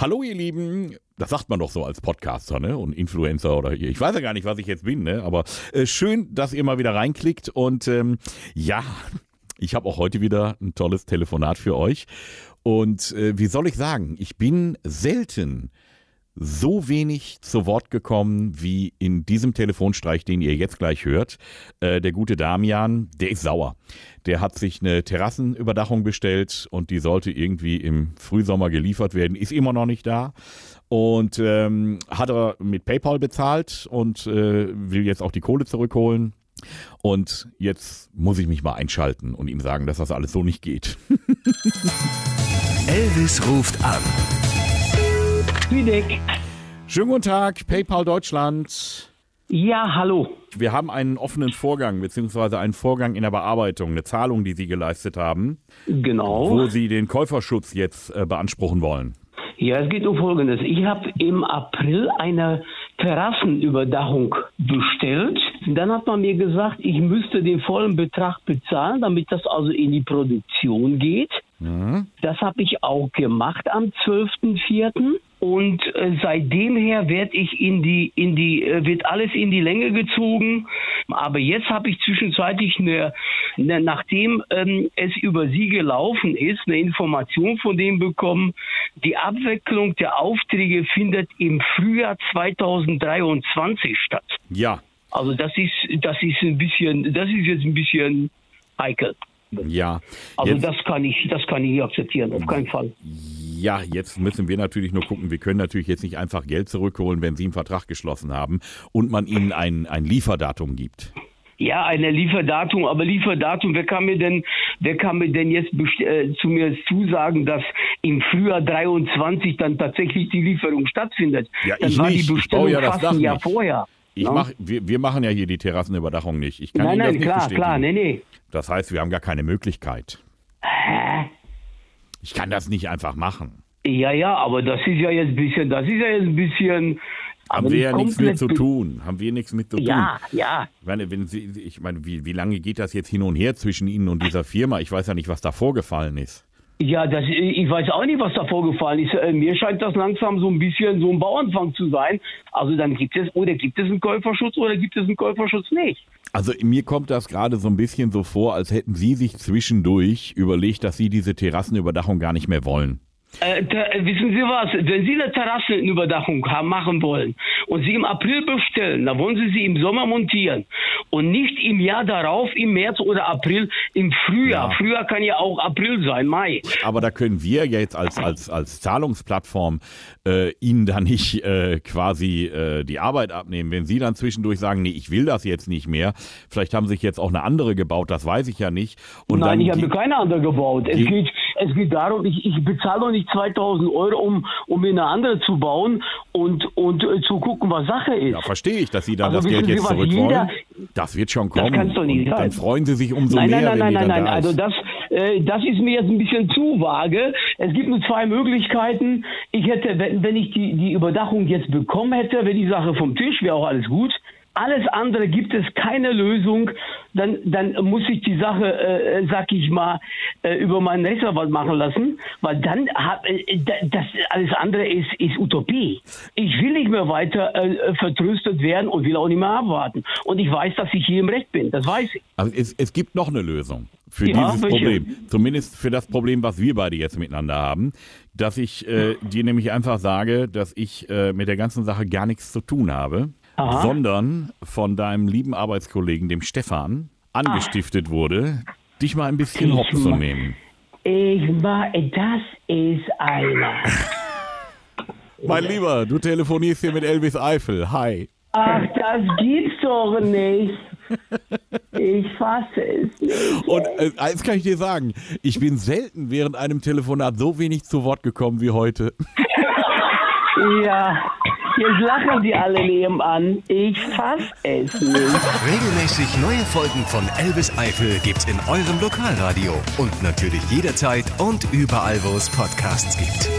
Hallo ihr Lieben, das sagt man doch so als Podcaster ne? und Influencer oder ich weiß ja gar nicht, was ich jetzt bin, ne? aber äh, schön, dass ihr mal wieder reinklickt. Und ähm, ja, ich habe auch heute wieder ein tolles Telefonat für euch. Und äh, wie soll ich sagen, ich bin selten so wenig zu Wort gekommen wie in diesem Telefonstreich, den ihr jetzt gleich hört. Äh, der gute Damian, der ist sauer. Der hat sich eine Terrassenüberdachung bestellt und die sollte irgendwie im Frühsommer geliefert werden, ist immer noch nicht da. Und ähm, hat er mit PayPal bezahlt und äh, will jetzt auch die Kohle zurückholen. Und jetzt muss ich mich mal einschalten und ihm sagen, dass das alles so nicht geht. Elvis ruft an. Lübeck. Schönen guten Tag, PayPal Deutschland. Ja, hallo. Wir haben einen offenen Vorgang, beziehungsweise einen Vorgang in der Bearbeitung, eine Zahlung, die Sie geleistet haben, Genau. wo Sie den Käuferschutz jetzt äh, beanspruchen wollen. Ja, es geht um Folgendes. Ich habe im April eine Terrassenüberdachung bestellt. Dann hat man mir gesagt, ich müsste den vollen Betrag bezahlen, damit das also in die Produktion geht. Das habe ich auch gemacht am 12.04. Und äh, seitdem her werde ich in die, in die, äh, wird alles in die Länge gezogen. Aber jetzt habe ich zwischenzeitlich eine, eine nachdem ähm, es über Sie gelaufen ist, eine Information von dem bekommen. Die Abwicklung der Aufträge findet im Frühjahr 2023 statt. Ja, Also das ist, das ist ein bisschen, das ist jetzt ein bisschen heikel. ja. Also Jetzt, das kann ich, das kann ich nicht akzeptieren, auf keinen Fall. Ja, jetzt müssen wir natürlich nur gucken, wir können natürlich jetzt nicht einfach Geld zurückholen, wenn Sie einen Vertrag geschlossen haben und man Ihnen ein, ein Lieferdatum gibt. Ja, eine Lieferdatum, aber Lieferdatum, wer kann mir denn, wer kann mir denn jetzt äh, zu mir zusagen, dass im Frühjahr 23 dann tatsächlich die Lieferung stattfindet? Ja, dann ich war nicht. die Bestellung ja das fast ein Jahr nicht. vorher. Ich ne? mach, wir, wir machen ja hier die Terrassenüberdachung nicht. Ich kann Nein, Ihnen das nein, nicht klar, bestätigen. klar, nee, nee. Das heißt, wir haben gar keine Möglichkeit. Hä? Ich kann das nicht einfach machen. Ja, ja, aber das ist ja jetzt ein bisschen, das ist ja jetzt ein bisschen. Haben wir ja nichts mit zu tun. Haben wir nichts mit zu tun. Ja, ja. Ich meine, wenn Sie, ich meine, wie, wie lange geht das jetzt hin und her zwischen Ihnen und dieser Firma? Ich weiß ja nicht, was da vorgefallen ist. Ja, das, ich weiß auch nicht, was da vorgefallen ist. Äh, Mir scheint das langsam so ein bisschen so ein Bauanfang zu sein. Also dann gibt es, oder gibt es einen Käuferschutz oder gibt es einen Käuferschutz nicht. Also mir kommt das gerade so ein bisschen so vor, als hätten Sie sich zwischendurch überlegt, dass Sie diese Terrassenüberdachung gar nicht mehr wollen. Äh, da, äh, wissen Sie was? Wenn Sie eine Terrassenüberdachung haben, machen wollen und Sie im April bestellen, dann wollen Sie sie im Sommer montieren und nicht im Jahr darauf, im März oder April, im Frühjahr. Ja. Frühjahr kann ja auch April sein, Mai. Aber da können wir ja jetzt als, als, als Zahlungsplattform äh, Ihnen da nicht äh, quasi äh, die Arbeit abnehmen. Wenn Sie dann zwischendurch sagen, nee, ich will das jetzt nicht mehr, vielleicht haben sich jetzt auch eine andere gebaut, das weiß ich ja nicht. Und Nein, ich habe keine andere gebaut. Es Ge- geht, es geht darum, ich, ich bezahle doch nicht 2000 Euro, um, um mir eine andere zu bauen und, und äh, zu gucken, was Sache ist. Ja, verstehe ich, dass Sie dann Also das Geld Sie jetzt zurück jeder- wollen. Das wird schon kommen. kann's doch nicht Und dann freuen Sie sich umso nein, mehr, nein, nein, nein, nein, nein. da Also das, äh, das ist mir jetzt ein bisschen zu vage. Es gibt nur zwei Möglichkeiten. Ich hätte, wenn, wenn ich die, die Überdachung jetzt bekommen hätte, wäre die Sache vom Tisch, wäre auch alles gut. Alles andere gibt es keine Lösung. Dann, dann muss ich die Sache, äh, sag ich mal, äh, über meinen Rechtsanwalt machen lassen, weil dann hab, äh, da- das alles andere ist, ist Utopie. Ich will nicht mehr weiter äh, vertröstet werden und will auch nicht mehr abwarten. Und ich weiß, dass ich hier im Recht bin. Das weiß ich. Also es, es gibt noch eine Lösung für Ja, dieses welche? Problem. Zumindest für das Problem, was wir beide jetzt miteinander haben. Dass ich äh, dir nämlich einfach sage, dass ich äh, mit der ganzen Sache gar nichts zu tun habe, Aha. sondern von deinem lieben Arbeitskollegen, dem Stefan, angestiftet wurde, dich mal ein bisschen hops zu nehmen. Ich war, das ist einer. Mein Lieber, du telefonierst hier mit Elvis Eifel. Hi. Ach, das gibt's doch nicht. Ich fasse es nicht. Und äh, eins kann ich dir sagen, ich bin selten während einem Telefonat so wenig zu Wort gekommen wie heute. Ja, jetzt lachen die alle nebenan. Ich fass es nicht. Regelmäßig neue Folgen von Elvis Eifel gibt's in eurem Lokalradio und natürlich jederzeit und überall, wo es Podcasts gibt.